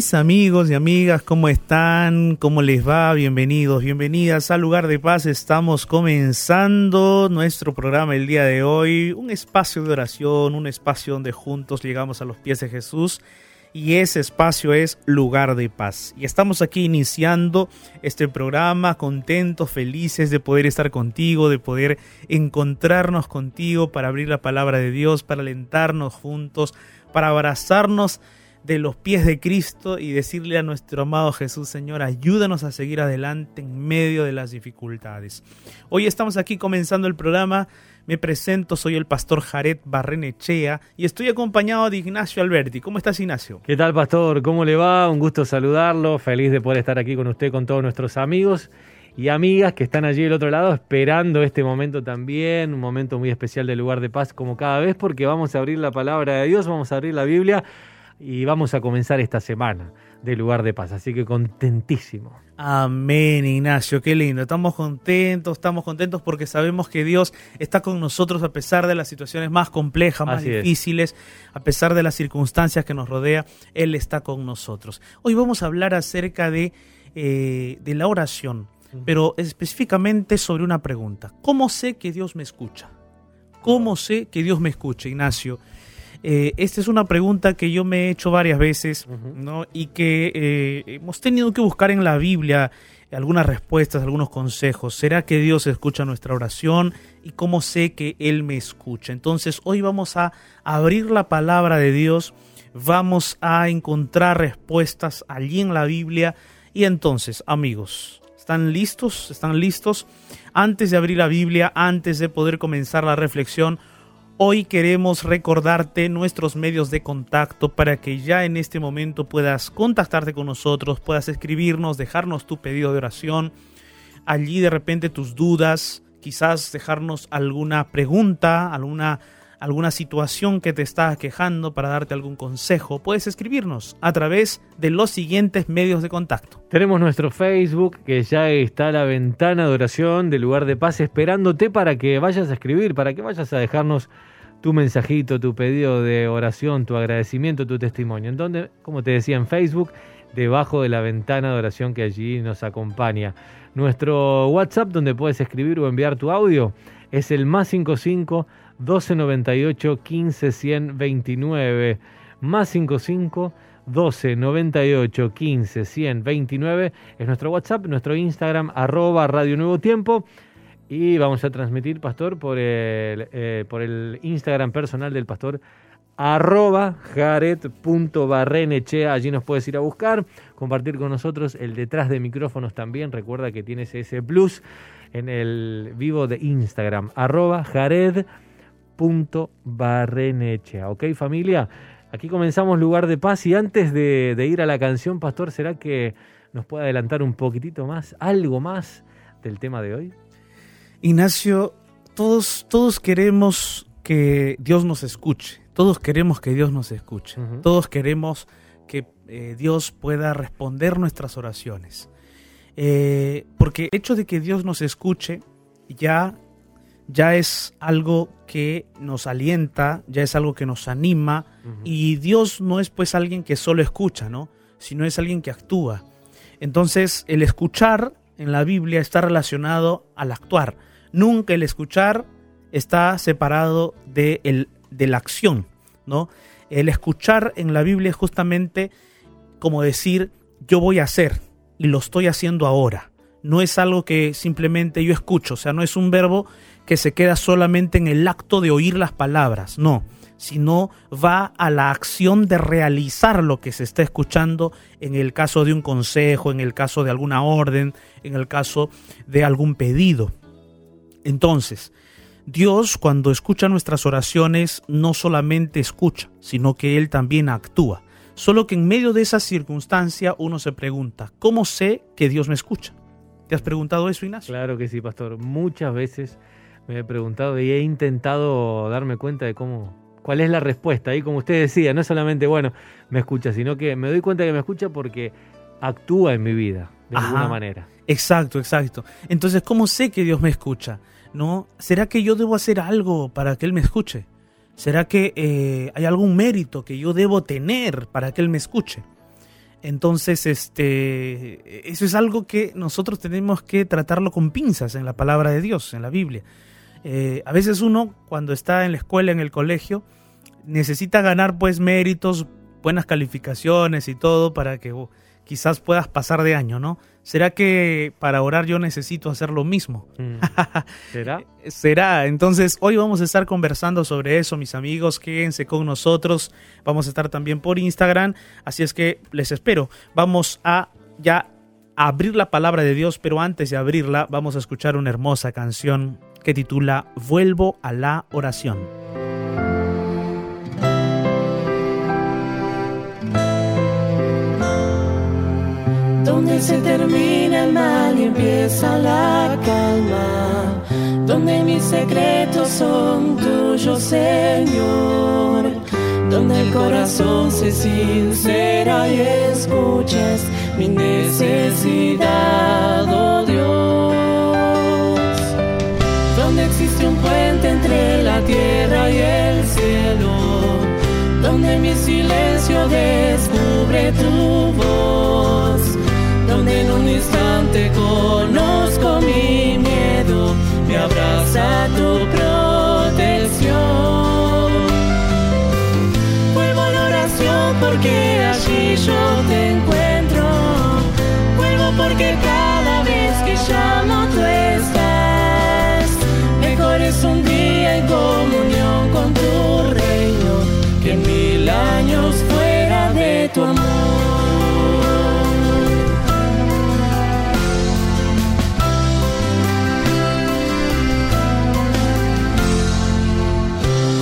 mis amigos y amigas, ¿cómo están? ¿Cómo les va? Bienvenidos, bienvenidas al lugar de paz. Estamos comenzando nuestro programa el día de hoy, un espacio de oración, un espacio donde juntos llegamos a los pies de Jesús y ese espacio es lugar de paz. Y estamos aquí iniciando este programa contentos, felices de poder estar contigo, de poder encontrarnos contigo para abrir la palabra de Dios, para alentarnos juntos, para abrazarnos de los pies de Cristo y decirle a nuestro amado Jesús, Señor, ayúdanos a seguir adelante en medio de las dificultades. Hoy estamos aquí comenzando el programa. Me presento, soy el pastor Jared Barrenechea y estoy acompañado de Ignacio Alberti. ¿Cómo estás, Ignacio? ¿Qué tal, pastor? ¿Cómo le va? Un gusto saludarlo. Feliz de poder estar aquí con usted, con todos nuestros amigos y amigas que están allí del otro lado esperando este momento también, un momento muy especial del lugar de paz como cada vez porque vamos a abrir la palabra de Dios, vamos a abrir la Biblia y vamos a comenzar esta semana de lugar de paz. Así que contentísimo. Amén, Ignacio, qué lindo. Estamos contentos, estamos contentos porque sabemos que Dios está con nosotros a pesar de las situaciones más complejas, más difíciles, a pesar de las circunstancias que nos rodea, Él está con nosotros. Hoy vamos a hablar acerca de, eh, de la oración, pero específicamente sobre una pregunta. ¿Cómo sé que Dios me escucha? ¿Cómo sé que Dios me escucha, Ignacio? Eh, esta es una pregunta que yo me he hecho varias veces ¿no? y que eh, hemos tenido que buscar en la Biblia algunas respuestas, algunos consejos. ¿Será que Dios escucha nuestra oración? ¿Y cómo sé que Él me escucha? Entonces hoy vamos a abrir la palabra de Dios, vamos a encontrar respuestas allí en la Biblia. Y entonces, amigos, ¿están listos? ¿Están listos? Antes de abrir la Biblia, antes de poder comenzar la reflexión, Hoy queremos recordarte nuestros medios de contacto para que ya en este momento puedas contactarte con nosotros, puedas escribirnos, dejarnos tu pedido de oración, allí de repente tus dudas, quizás dejarnos alguna pregunta, alguna alguna situación que te está quejando para darte algún consejo, puedes escribirnos a través de los siguientes medios de contacto. Tenemos nuestro Facebook, que ya está la ventana de oración del lugar de paz esperándote para que vayas a escribir, para que vayas a dejarnos tu mensajito, tu pedido de oración, tu agradecimiento, tu testimonio. En donde, como te decía en Facebook, debajo de la ventana de oración que allí nos acompaña. Nuestro WhatsApp, donde puedes escribir o enviar tu audio, es el más 55 1298 15 129. Más 55 12 98 15 129 es nuestro WhatsApp, nuestro Instagram, arroba Radio Nuevo Tiempo. Y vamos a transmitir, pastor, por el, eh, por el Instagram personal del pastor arroba. Allí nos puedes ir a buscar, compartir con nosotros el detrás de micrófonos también. Recuerda que tienes ese plus en el vivo de Instagram, arroba jared.barrenechea. ¿Ok, familia? Aquí comenzamos Lugar de Paz y antes de, de ir a la canción, pastor, ¿será que nos puede adelantar un poquitito más, algo más del tema de hoy? Ignacio, todos, todos queremos que Dios nos escuche, todos queremos que Dios nos escuche, todos queremos que eh, Dios pueda responder nuestras oraciones. Eh, porque el hecho de que Dios nos escuche ya, ya es algo que nos alienta, ya es algo que nos anima, y Dios no es pues alguien que solo escucha, ¿no? sino es alguien que actúa. Entonces el escuchar en la Biblia está relacionado al actuar. Nunca el escuchar está separado de, el, de la acción, ¿no? El escuchar en la Biblia es justamente como decir, yo voy a hacer y lo estoy haciendo ahora. No es algo que simplemente yo escucho, o sea, no es un verbo que se queda solamente en el acto de oír las palabras, no, sino va a la acción de realizar lo que se está escuchando en el caso de un consejo, en el caso de alguna orden, en el caso de algún pedido. Entonces, Dios cuando escucha nuestras oraciones no solamente escucha, sino que Él también actúa. Solo que en medio de esa circunstancia uno se pregunta, ¿cómo sé que Dios me escucha? ¿Te has preguntado eso, Ignacio? Claro que sí, pastor. Muchas veces me he preguntado y he intentado darme cuenta de cómo, cuál es la respuesta. Y como usted decía, no solamente, bueno, me escucha, sino que me doy cuenta que me escucha porque actúa en mi vida de alguna manera. Exacto, exacto. Entonces, ¿cómo sé que Dios me escucha? ¿No? ¿Será que yo debo hacer algo para que Él me escuche? ¿Será que eh, hay algún mérito que yo debo tener para que Él me escuche? Entonces, este, eso es algo que nosotros tenemos que tratarlo con pinzas en la palabra de Dios, en la Biblia. Eh, a veces uno, cuando está en la escuela, en el colegio, necesita ganar pues méritos, buenas calificaciones y todo para que uh, quizás puedas pasar de año, ¿no? ¿Será que para orar yo necesito hacer lo mismo? Mm. ¿Será? Será. Entonces, hoy vamos a estar conversando sobre eso, mis amigos. Quédense con nosotros. Vamos a estar también por Instagram. Así es que les espero. Vamos a ya abrir la palabra de Dios, pero antes de abrirla, vamos a escuchar una hermosa canción que titula Vuelvo a la oración. donde se termina el mal y empieza la calma, donde mis secretos son tuyos, Señor, donde el corazón se sincera y escuchas mi necesidad, tierra y el cielo, donde mi silencio descubre tu voz donde en un instante conozco mi miedo, me abraza tu protección. Vuelvo a la oración porque allí yo te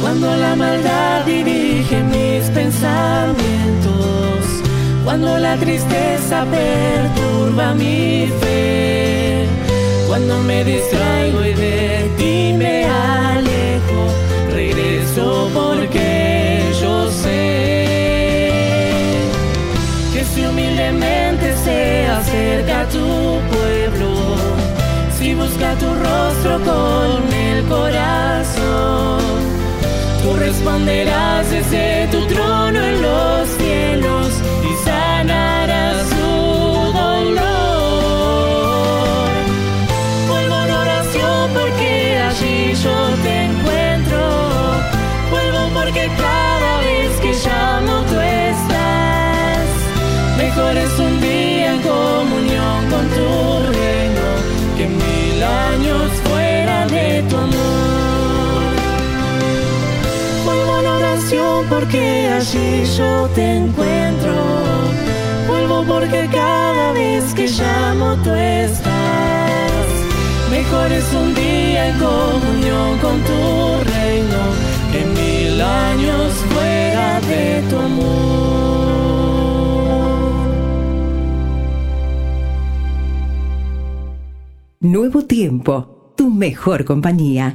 Cuando la maldad dirige mis pensamientos, cuando la tristeza perturba mi fe, cuando me distraigo y de ti me alejo, regreso porque busca tu rostro con el corazón Tú responderás desde tu trono en los cielos y sanarás su dolor. Vuelvo la oración porque allí yo te encuentro. Vuelvo porque porque allí yo te encuentro. Vuelvo porque cada vez que llamo tú estás. Mejor es un día en comunión con tu reino que mil años fuera de tu amor. Nuevo tiempo, tu mejor compañía.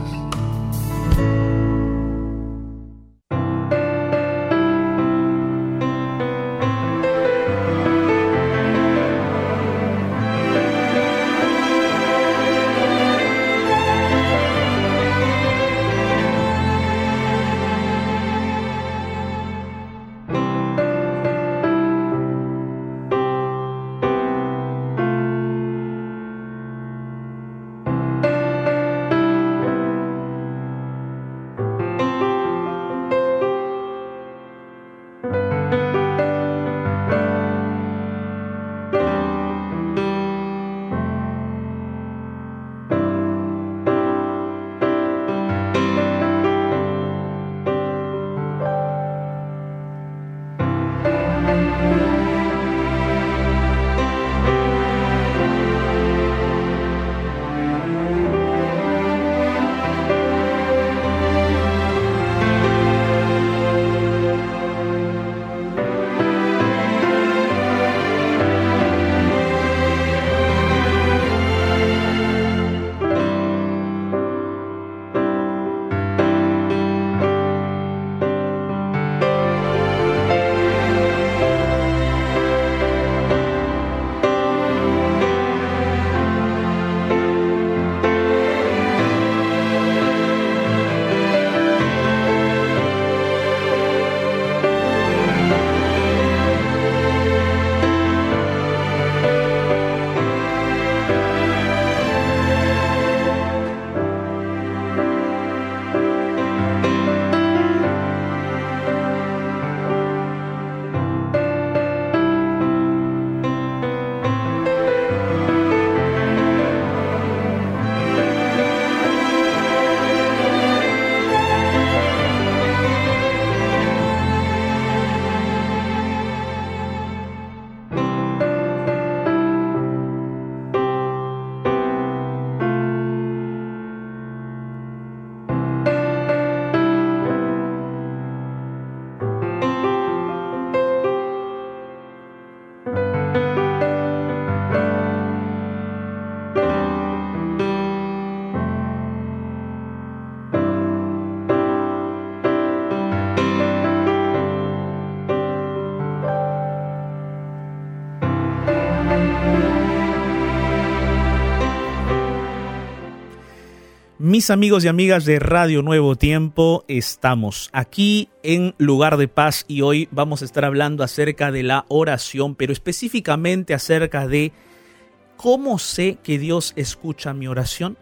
Mis amigos y amigas de Radio Nuevo Tiempo, estamos aquí en Lugar de Paz y hoy vamos a estar hablando acerca de la oración, pero específicamente acerca de cómo sé que Dios escucha mi oración.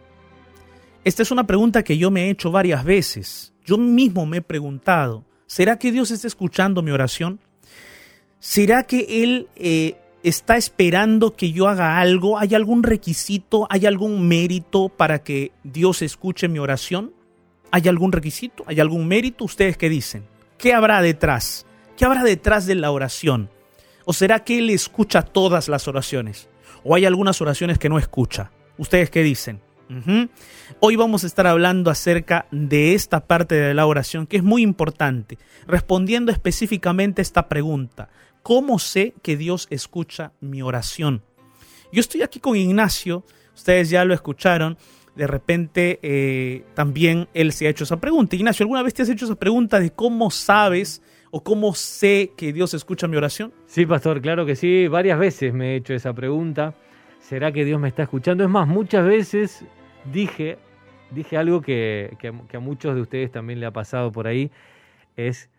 Esta es una pregunta que yo me he hecho varias veces. Yo mismo me he preguntado, ¿será que Dios está escuchando mi oración? ¿Será que Él eh, está esperando que yo haga algo? ¿Hay algún requisito? ¿Hay algún mérito para que Dios escuche mi oración? ¿Hay algún requisito? ¿Hay algún mérito? ¿Ustedes qué dicen? ¿Qué habrá detrás? ¿Qué habrá detrás de la oración? ¿O será que Él escucha todas las oraciones? ¿O hay algunas oraciones que no escucha? ¿Ustedes qué dicen? Hoy vamos a estar hablando acerca de esta parte de la oración que es muy importante, respondiendo específicamente a esta pregunta. ¿Cómo sé que Dios escucha mi oración? Yo estoy aquí con Ignacio, ustedes ya lo escucharon, de repente eh, también él se ha hecho esa pregunta. Ignacio, ¿alguna vez te has hecho esa pregunta de cómo sabes o cómo sé que Dios escucha mi oración? Sí, pastor, claro que sí, varias veces me he hecho esa pregunta. ¿Será que Dios me está escuchando? Es más, muchas veces dije, dije algo que, que a muchos de ustedes también le ha pasado por ahí, es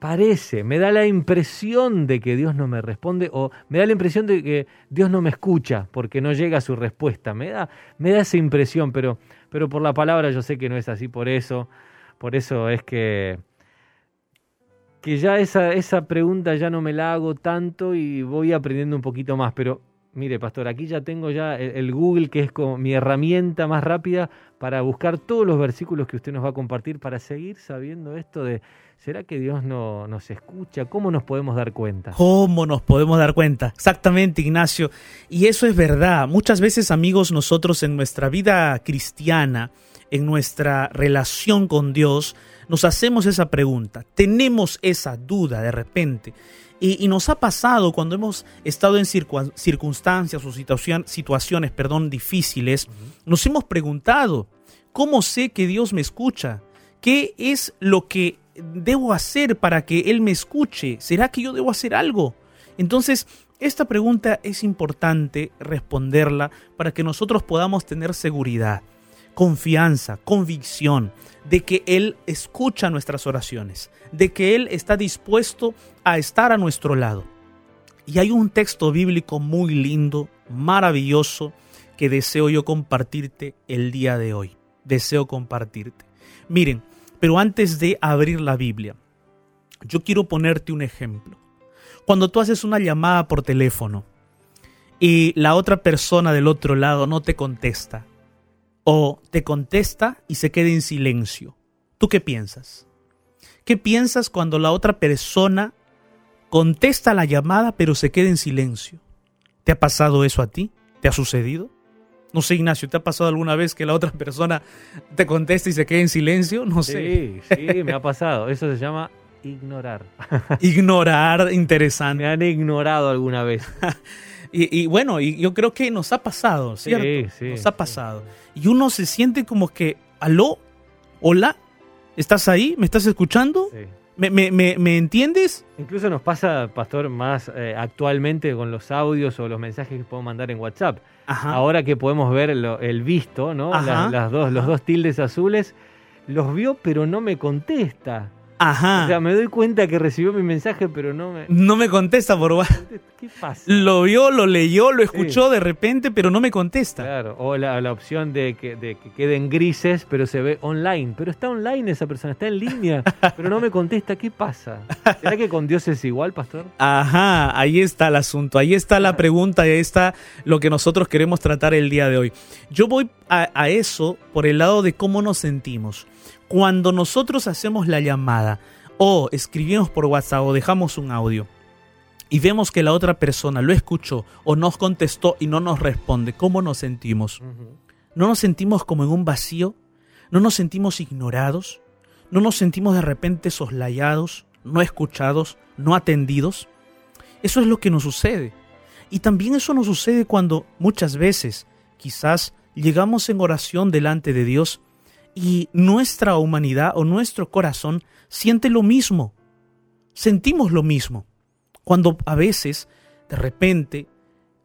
parece, me da la impresión de que Dios no me responde o me da la impresión de que Dios no me escucha porque no llega a su respuesta. Me da, me da esa impresión, pero, pero por la palabra yo sé que no es así, por eso, por eso es que, que ya esa, esa pregunta ya no me la hago tanto y voy aprendiendo un poquito más, pero Mire, pastor, aquí ya tengo ya el, Google, que es como mi herramienta más rápida para buscar todos los versículos que usted nos va a compartir para seguir sabiendo esto de, ¿será que Dios no nos escucha? ¿Cómo nos podemos dar cuenta? ¿Cómo nos podemos dar cuenta? Exactamente, Ignacio. Y eso es verdad. Muchas veces, amigos, nosotros en nuestra vida cristiana, en nuestra relación con Dios, nos hacemos esa pregunta, tenemos esa duda de repente. Y, nos ha pasado cuando hemos estado en circunstancias o situaciones perdón, difíciles, nos hemos preguntado, ¿cómo sé que Dios me escucha? ¿Qué es lo que debo hacer para que Él me escuche? ¿Será que yo debo hacer algo? Entonces, esta pregunta es importante responderla para que nosotros podamos tener seguridad confianza, convicción de que Él escucha nuestras oraciones, de que Él está dispuesto a estar a nuestro lado. Y hay un texto bíblico muy lindo, maravilloso, que deseo yo compartirte el día de hoy. Deseo compartirte. Miren, pero antes de abrir la Biblia, yo quiero ponerte un ejemplo. Cuando tú haces una llamada por teléfono y la otra persona del otro lado no te contesta, o te contesta y se queda en silencio. ¿Tú qué piensas? ¿Qué piensas cuando la otra persona contesta la llamada pero se queda en silencio? ¿Te ha pasado eso a ti? ¿Te ha sucedido? No sé, Ignacio, ¿te ha pasado alguna vez que la otra persona te contesta y se queda en silencio? No sé. Sí, sí, me ha pasado. Eso se llama ignorar. ignorar, interesante. Me han ignorado alguna vez. Y, bueno, y yo creo que nos ha pasado, ¿cierto? Sí, sí, nos ha pasado. Y uno se siente como que, aló, hola, ¿estás ahí? ¿Me estás escuchando? Sí. ¿Me, me, me, entiendes? Incluso nos pasa, Pastor, más eh, actualmente con los audios o los mensajes que podemos mandar en WhatsApp. Ahora que podemos ver el visto, ¿no? las dos, los dos tildes azules, los vio pero no me contesta. Ajá. O sea, me doy cuenta que recibió mi mensaje, pero no me. No me contesta por WhatsApp. ¿Qué pasa? Lo vio, lo leyó, lo escuchó de repente, pero no me contesta. Claro, o la, la opción de que, de que queden grises, pero se ve online. Pero está online esa persona, está en línea, pero no me contesta. ¿Qué pasa? ¿Será que con Dios es igual, pastor? Ajá, ahí está el asunto, ahí está la pregunta, ahí está lo que nosotros queremos tratar el día de hoy. Yo voy a, a eso por el lado de cómo nos sentimos cuando nosotros hacemos la llamada o escribimos por WhatsApp o dejamos un audio y vemos que la otra persona lo escuchó o nos contestó y no nos responde, ¿cómo nos sentimos? ¿No nos sentimos como en un vacío? ¿No nos sentimos ignorados? ¿No nos sentimos de repente soslayados, no escuchados, no atendidos? Eso es lo que nos sucede. Y también eso nos sucede cuando muchas veces quizás llegamos en oración delante de Dios y nuestra humanidad o nuestro corazón siente lo mismo. Sentimos lo mismo. Cuando a veces, de repente,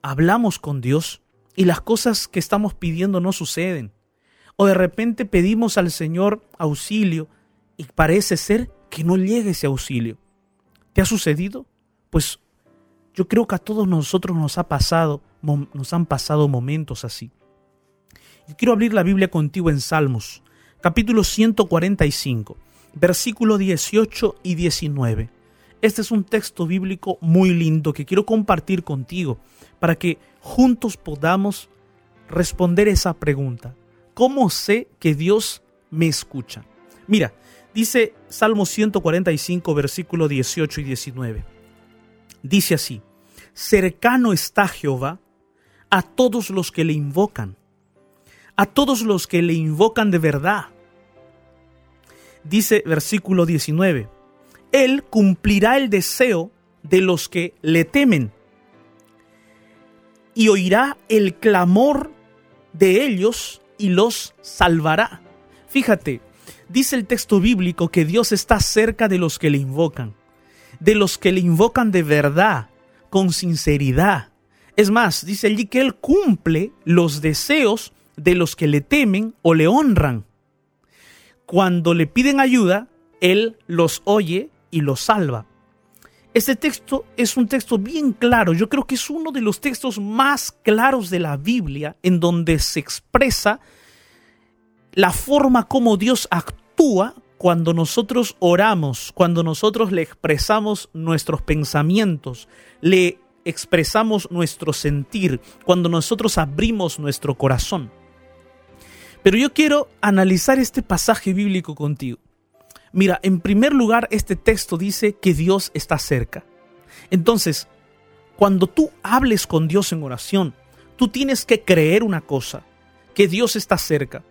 hablamos con Dios y las cosas que estamos pidiendo no suceden. O de repente pedimos al Señor auxilio y parece ser que no llegue ese auxilio. ¿Te ha sucedido? Pues yo creo que a todos nosotros nos ha pasado, nos han pasado momentos así. Y quiero abrir la Biblia contigo en Salmos, capítulo 145, versículo 18 y 19. Este es un texto bíblico muy lindo que quiero compartir contigo para que juntos podamos responder esa pregunta. ¿Cómo sé que Dios me escucha? Mira, dice Salmo 145, versículo 18 y 19. Dice así, cercano está Jehová a todos los que le invocan, a todos los que le invocan de verdad. Dice versículo 19, Él cumplirá el deseo de los que le temen y oirá el clamor de ellos y los salvará. Fíjate, dice el texto bíblico que Dios está cerca de los que le invocan, de los que le invocan de verdad, con sinceridad. Es más, dice allí que Él cumple los deseos de los que le temen o le honran. Cuando le piden ayuda, Él los oye y los salva. Este texto es un texto bien claro, yo creo que es uno de los textos más claros de la Biblia en donde se expresa la forma como Dios actúa cuando nosotros oramos, cuando nosotros le expresamos nuestros pensamientos, le expresamos nuestro sentir, cuando nosotros abrimos nuestro corazón. Pero yo quiero analizar este pasaje bíblico contigo. Mira, en primer lugar, este texto dice que Dios está cerca. Entonces, cuando tú hables con Dios en oración, tú tienes que creer una cosa, que Dios está cerca.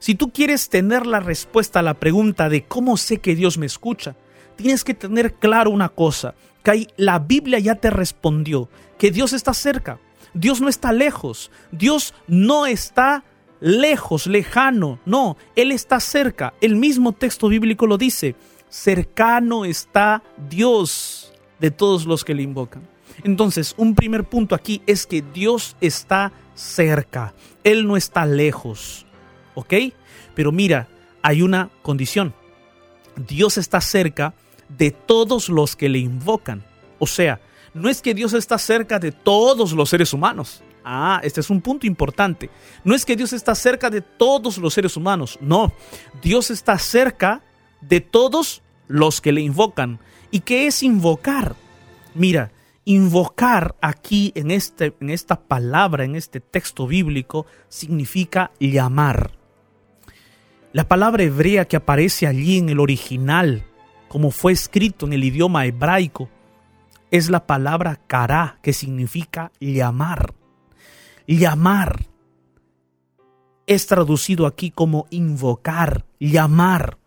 Si tú quieres tener la respuesta a la pregunta de cómo sé que Dios me escucha, tienes que tener claro una cosa, que la Biblia ya te respondió, que Dios está cerca. Dios no está lejos, Dios no está lejos, lejano, no, Él está cerca. El mismo texto bíblico lo dice, cercano está Dios de todos los que le invocan. Entonces, un primer punto aquí es que Dios está cerca, Él no está lejos. ¿ok? Pero mira, hay una condición. Dios está cerca de todos los que le invocan. O sea, no es que Dios está cerca de todos los seres humanos. Ah, este es un punto importante. No es que Dios está cerca de todos los seres humanos. No, Dios está cerca de todos los que le invocan. ¿Y qué es invocar? Mira, invocar aquí en, este, en esta palabra, en este texto bíblico, significa llamar. La palabra hebrea que aparece allí en el original, como fue escrito en el idioma hebraico, es la palabra kará, que significa llamar. Llamar es traducido aquí como invocar, llamar.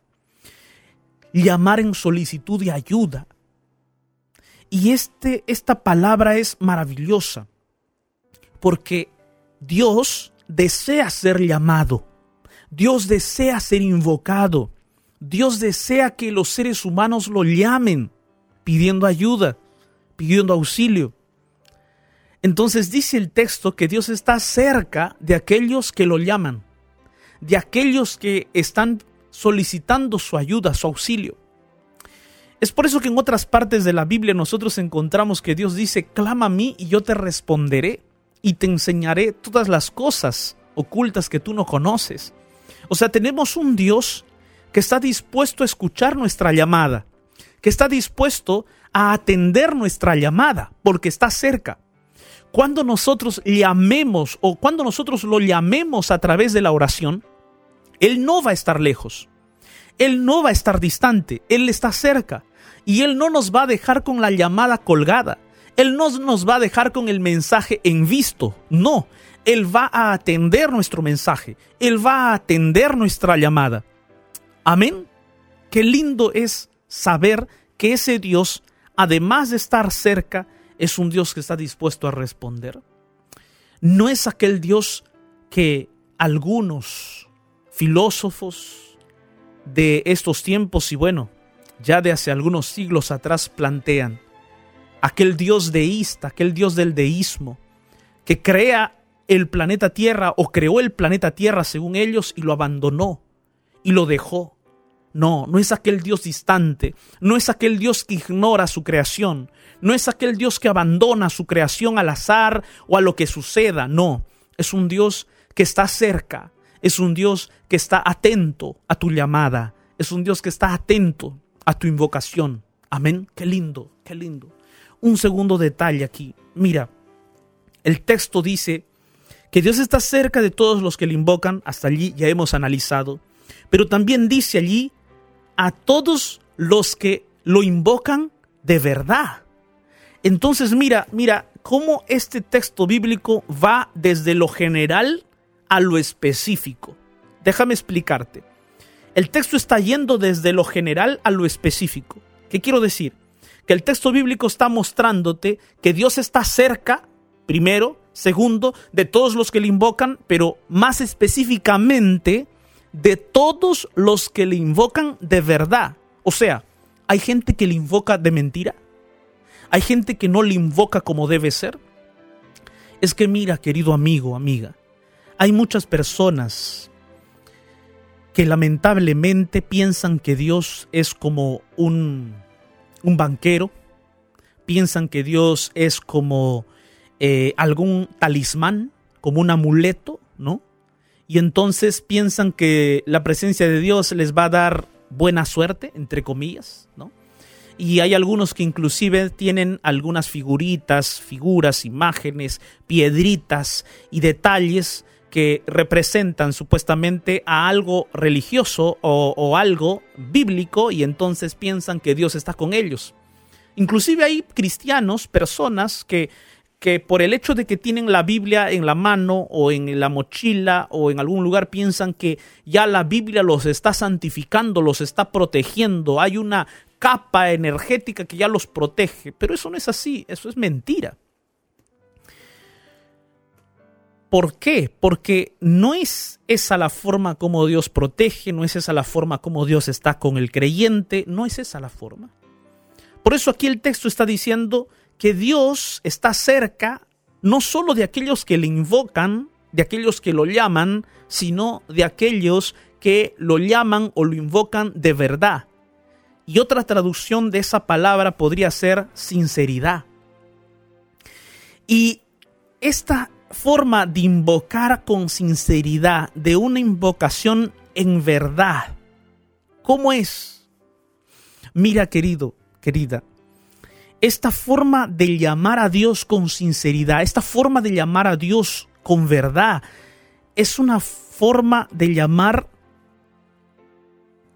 Llamar en solicitud de ayuda. Y este, esta palabra es maravillosa porque Dios desea ser llamado. Dios desea ser invocado. Dios desea que los seres humanos lo llamen pidiendo ayuda, pidiendo auxilio. Entonces dice el texto que Dios está cerca de aquellos que lo llaman, de aquellos que están solicitando su ayuda, su auxilio. Es por eso que en otras partes de la Biblia nosotros encontramos que Dios dice, clama a mí y yo te responderé y te enseñaré todas las cosas ocultas que tú no conoces. O sea, tenemos un Dios que está dispuesto a escuchar nuestra llamada, que está dispuesto a atender nuestra llamada, porque está cerca. Cuando nosotros llamemos o cuando nosotros lo llamemos a través de la oración, Él no va a estar lejos. Él no va a estar distante, Él está cerca. Y Él no nos va a dejar con la llamada colgada. Él no nos va a dejar con el mensaje en visto. No, él va a atender nuestro mensaje, Él va a atender nuestra llamada. Amén. Qué lindo es saber que ese Dios, además de estar cerca, es un Dios que está dispuesto a responder. No es aquel Dios que algunos filósofos de estos tiempos y bueno, ya de hace algunos siglos atrás plantean. Aquel Dios deísta, aquel Dios del deísmo, que crea el planeta Tierra o creó el planeta Tierra según ellos y lo abandonó y lo dejó. No, no es aquel Dios distante, no es aquel Dios que ignora su creación, no es aquel Dios que abandona su creación al azar o a lo que suceda, no, es un Dios que está cerca, es un Dios que está atento a tu llamada, es un Dios que está atento a tu invocación. Amén, qué lindo, qué lindo. Un segundo detalle aquí, mira, el texto dice que Dios está cerca de todos los que le invocan, hasta allí ya hemos analizado, pero también dice allí a todos los que lo invocan de verdad. Entonces mira, mira cómo este texto bíblico va desde lo general a lo específico. Déjame explicarte. El texto está yendo desde lo general a lo específico. ¿Qué quiero decir? Que el texto bíblico está mostrándote que Dios está cerca, primero, segundo, de todos los que le invocan, pero más específicamente de todos los que le invocan de verdad. O sea, hay gente que le invoca de mentira. Hay gente que no le invoca como debe ser. Es que mira, querido amigo, amiga, hay muchas personas que lamentablemente piensan que Dios es como un, un banquero, piensan que Dios es como eh, algún talismán, como un amuleto, ¿no? Y entonces piensan que la presencia de Dios les va a dar buena suerte, entre comillas, ¿no? y hay algunos que inclusive tienen algunas figuritas, figuras, imágenes, piedritas y detalles que representan supuestamente a algo religioso o, algo bíblico y entonces piensan que Dios está con ellos. Inclusive hay cristianos, personas que, que por el hecho de que tienen la Biblia en la mano o en la mochila o en algún lugar piensan que ya la Biblia los está santificando, los está protegiendo, hay una capa energética que ya los protege. Pero eso no es así, eso es mentira. ¿Por qué? Porque no es esa la forma como Dios protege, no es esa la forma como Dios está con el creyente, no es esa la forma. Por eso aquí el texto está diciendo que Dios está cerca no solo de aquellos que le invocan, de aquellos que lo llaman, sino de aquellos que lo llaman o lo invocan de verdad. Y otra traducción de esa palabra podría ser sinceridad. Y esta forma de invocar con sinceridad, de una invocación en verdad, ¿cómo es? Mira, querido, querida, esta forma de llamar a Dios con sinceridad, esta forma de llamar a Dios con verdad, es una forma de llamar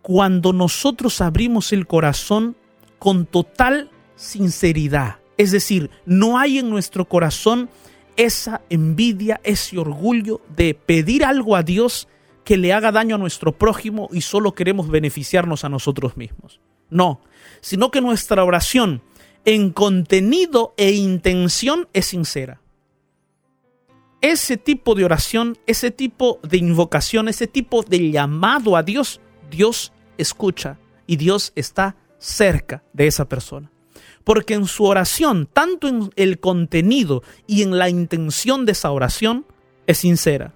cuando nosotros abrimos el corazón con total sinceridad. Es decir, no hay en nuestro corazón esa envidia, ese orgullo de pedir algo a Dios que le haga daño a nuestro prójimo y solo queremos beneficiarnos a nosotros mismos. No, sino que nuestra oración en contenido e intención es sincera. Ese tipo de oración, ese tipo de invocación, ese tipo de llamado a Dios Dios escucha y Dios está cerca de esa persona. Porque en su oración, tanto en el contenido y en la intención de esa oración, es sincera.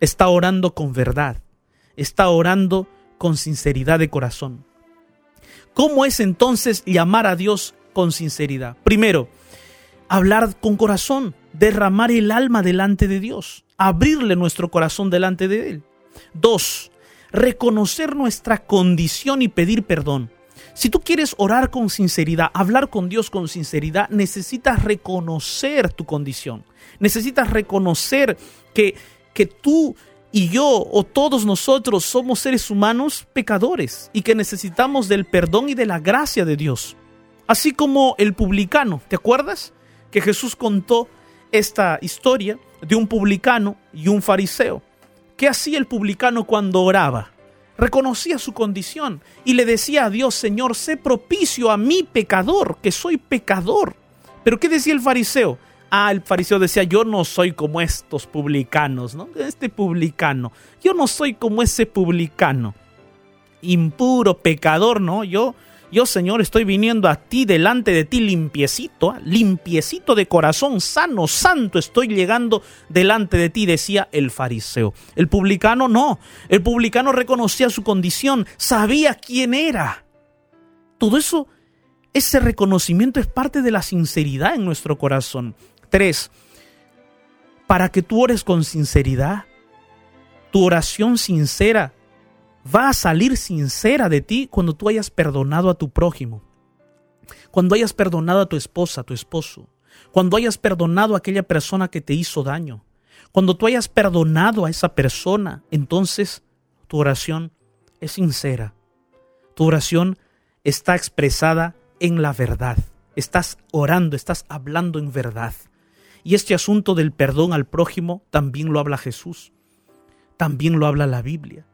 Está orando con verdad. Está orando con sinceridad de corazón. ¿Cómo es entonces llamar a Dios con sinceridad? Primero, hablar con corazón, derramar el alma delante de Dios, abrirle nuestro corazón delante de Él. Dos, reconocer nuestra condición y pedir perdón. Si tú quieres orar con sinceridad, hablar con Dios con sinceridad, necesitas reconocer tu condición. Necesitas reconocer que, que tú y yo o todos nosotros somos seres humanos pecadores y que necesitamos del perdón y de la gracia de Dios. Así como el publicano, ¿te acuerdas? Que Jesús contó esta historia de un publicano y un fariseo. ¿Qué hacía el publicano cuando oraba? Reconocía su condición y le decía a Dios, Señor, sé propicio a mi pecador, que soy pecador. Pero ¿qué decía el fariseo? Ah, el fariseo decía, yo no soy como estos publicanos, ¿no? Este publicano. Yo no soy como ese publicano. Impuro, pecador, ¿no? Yo, Yo, Señor, estoy viniendo a ti delante de ti limpiecito, ¿ah? limpiecito de corazón, sano, santo, estoy llegando delante de ti, decía el fariseo. El publicano no, el publicano reconocía su condición, sabía quién era. Todo eso, ese reconocimiento es parte de la sinceridad en nuestro corazón. Tres, para que tú ores con sinceridad, tu oración sincera va a salir sincera de ti cuando tú hayas perdonado a tu prójimo, cuando hayas perdonado a tu esposa, a tu esposo, cuando hayas perdonado a aquella persona que te hizo daño, cuando tú hayas perdonado a esa persona, entonces tu oración es sincera. Tu oración está expresada en la verdad. Estás orando, estás hablando en verdad. Y este asunto del perdón al prójimo también lo habla Jesús. También lo habla la Biblia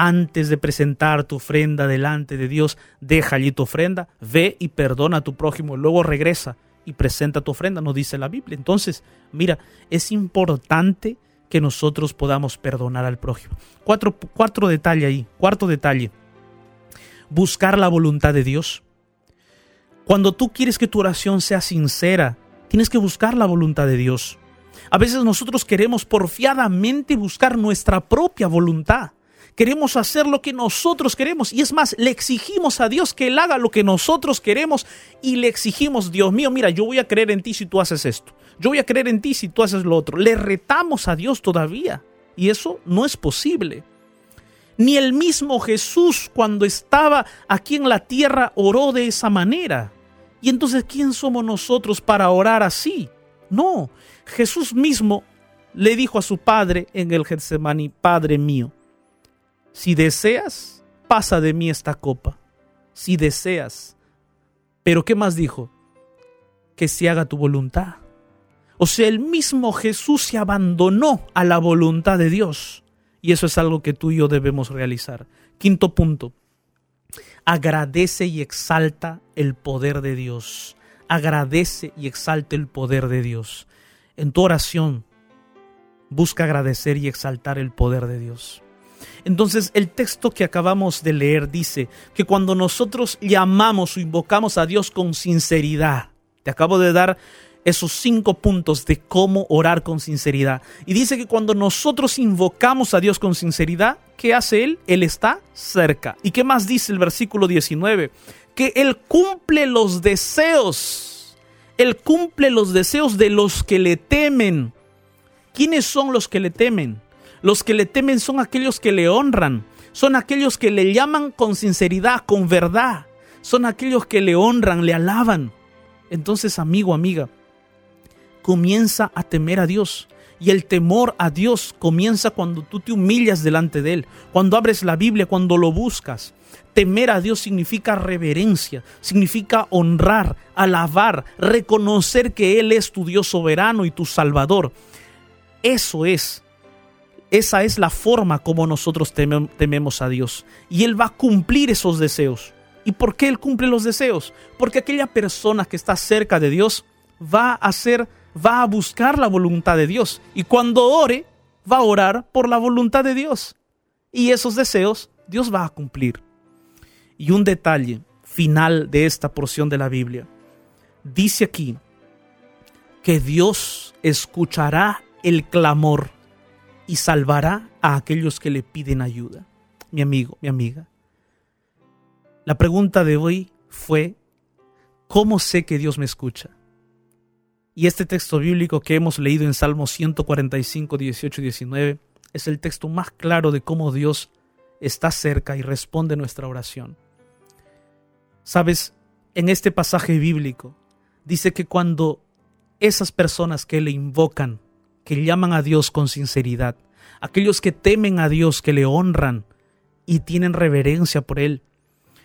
antes de presentar tu ofrenda delante de Dios, deja allí tu ofrenda, ve y perdona a tu prójimo, luego regresa y presenta tu ofrenda, nos dice la Biblia. Entonces, mira, es importante que nosotros podamos perdonar al prójimo. Cuatro, cuatro detalle ahí, cuarto detalle, buscar la voluntad de Dios. Cuando tú quieres que tu oración sea sincera, tienes que buscar la voluntad de Dios. A veces nosotros queremos porfiadamente buscar nuestra propia voluntad queremos hacer lo que nosotros queremos. Y es más, le exigimos a Dios que Él haga lo que nosotros queremos y le exigimos, Dios mío, mira, yo voy a creer en ti si tú haces esto. Yo voy a creer en ti si tú haces lo otro. Le retamos a Dios todavía. Y eso no es posible. Ni el mismo Jesús cuando estaba aquí en la tierra oró de esa manera. Y entonces, ¿quién somos nosotros para orar así? No, Jesús mismo le dijo a su padre en el Getsemaní, Padre mío, si deseas, pasa de mí esta copa. Si deseas. Pero ¿qué más dijo? Que se haga tu voluntad. O sea, el mismo Jesús se abandonó a la voluntad de Dios. Y eso es algo que tú y yo debemos realizar. Quinto punto. Agradece y exalta el poder de Dios. Agradece y exalta el poder de Dios. En tu oración, busca agradecer y exaltar el poder de Dios. Entonces el texto que acabamos de leer dice que cuando nosotros llamamos o invocamos a Dios con sinceridad, te acabo de dar esos cinco puntos de cómo orar con sinceridad. Y dice que cuando nosotros invocamos a Dios con sinceridad, ¿qué hace Él? Él está cerca. ¿Y qué más dice el versículo 19? Que Él cumple los deseos. Él cumple los deseos de los que le temen. ¿Quiénes son los que le temen? Los que le temen son aquellos que le honran, son aquellos que le llaman con sinceridad, con verdad, son aquellos que le honran, le alaban. Entonces, amigo, amiga, comienza a temer a Dios. Y el temor a Dios comienza cuando tú te humillas delante de Él, cuando abres la Biblia, cuando lo buscas. Temer a Dios significa reverencia, significa honrar, alabar, reconocer que Él es tu Dios soberano y tu Salvador. Eso es esa es la forma como nosotros tememos a Dios. Y Él va a cumplir esos deseos. ¿Y por qué Él cumple los deseos? Porque aquella persona que está cerca de Dios va a hacer, va a buscar la voluntad de Dios. Y cuando ore, va a orar por la voluntad de Dios. Y esos deseos Dios va a cumplir. Y un detalle final de esta porción de la Biblia. Dice aquí que Dios escuchará el clamor y salvará a aquellos que le piden ayuda. Mi amigo, mi amiga. La pregunta de hoy fue, ¿cómo sé que Dios me escucha? Y este texto bíblico que hemos leído en Salmos 145, 18 y 19 es el texto más claro de cómo Dios está cerca y responde nuestra oración. Sabes, en este pasaje bíblico dice que cuando esas personas que le invocan que llaman a Dios con sinceridad, aquellos que temen a Dios, que le honran y tienen reverencia por Él.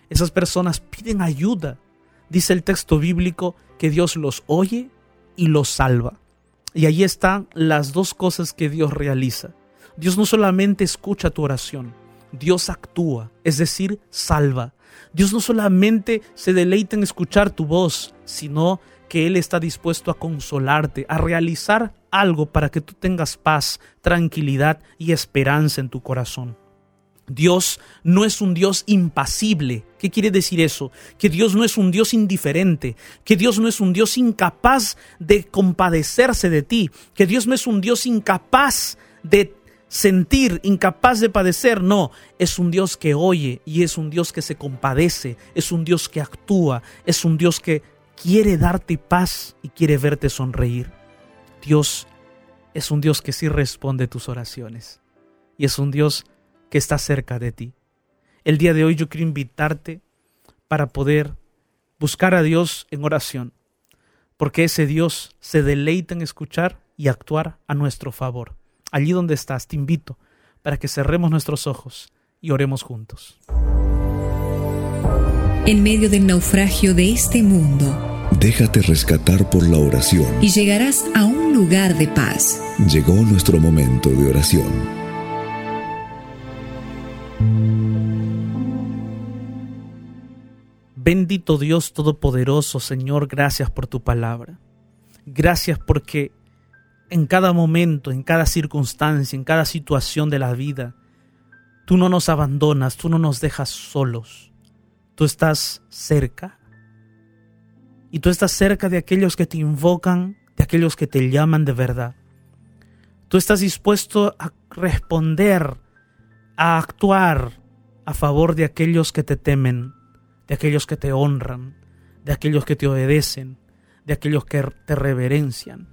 Esas personas piden ayuda. Dice el texto bíblico que Dios los oye y los salva. Y ahí están las dos cosas que Dios realiza. Dios no solamente escucha tu oración, Dios actúa, es decir, salva. Dios no solamente se deleita en escuchar tu voz, sino que Él está dispuesto a consolarte, a realizar algo para que tú tengas paz, tranquilidad y esperanza en tu corazón. Dios no es un Dios impasible. ¿Qué quiere decir eso? Que Dios no es un Dios indiferente, que Dios no es un Dios incapaz de compadecerse de ti, que Dios no es un Dios incapaz de sentir, incapaz de padecer. No, es un Dios que oye y es un Dios que se compadece, es un Dios que actúa, es un Dios que quiere darte paz y quiere verte sonreír. Dios es un Dios que sí responde tus oraciones y es un Dios que está cerca de ti. El día de hoy yo quiero invitarte para poder buscar a Dios en oración, porque ese Dios se deleita en escuchar y actuar a nuestro favor. Allí donde estás, te invito para que cerremos nuestros ojos y oremos juntos. En medio del naufragio de este mundo, déjate rescatar por la oración. Y llegarás a un lugar de paz. Llegó nuestro momento de oración. Bendito Dios Todopoderoso, Señor, gracias por tu palabra. Gracias porque en cada momento, en cada circunstancia, en cada situación de la vida, tú no nos abandonas, tú no nos dejas solos. Tú estás cerca. Y tú estás cerca de aquellos que te invocan, de aquellos que te llaman de verdad. Tú estás dispuesto a responder, a actuar a favor de aquellos que te temen de aquellos que te honran, de aquellos que te obedecen, de aquellos que te reverencian.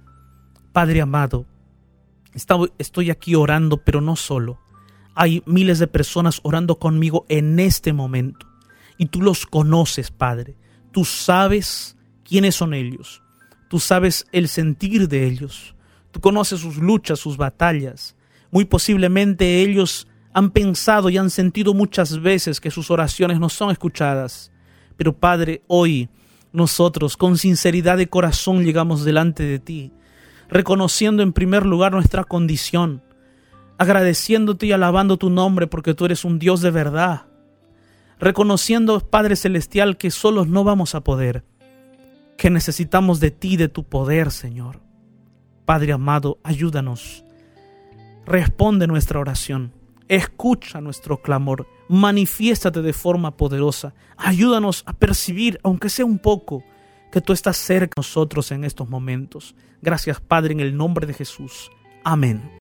Padre amado, estoy aquí orando, pero no solo. Hay miles de personas orando conmigo en este momento. Y tú los conoces, Padre. Tú sabes quiénes son ellos. Tú sabes el sentir de ellos. Tú conoces sus luchas, sus batallas. Muy posiblemente ellos han pensado y han sentido muchas veces que sus oraciones no son escuchadas. Pero Padre, hoy nosotros con sinceridad de corazón llegamos delante de ti, reconociendo en primer lugar nuestra condición, agradeciéndote y alabando tu nombre porque tú eres un Dios de verdad, reconociendo, Padre Celestial, que solos no vamos a poder, que necesitamos de ti, de tu poder, Señor. Padre amado, ayúdanos. Responde nuestra oración Escucha nuestro clamor, manifiéstate de forma poderosa, ayúdanos a percibir, aunque sea un poco, que tú estás cerca de nosotros en estos momentos. Gracias Padre, en el nombre de Jesús. Amén.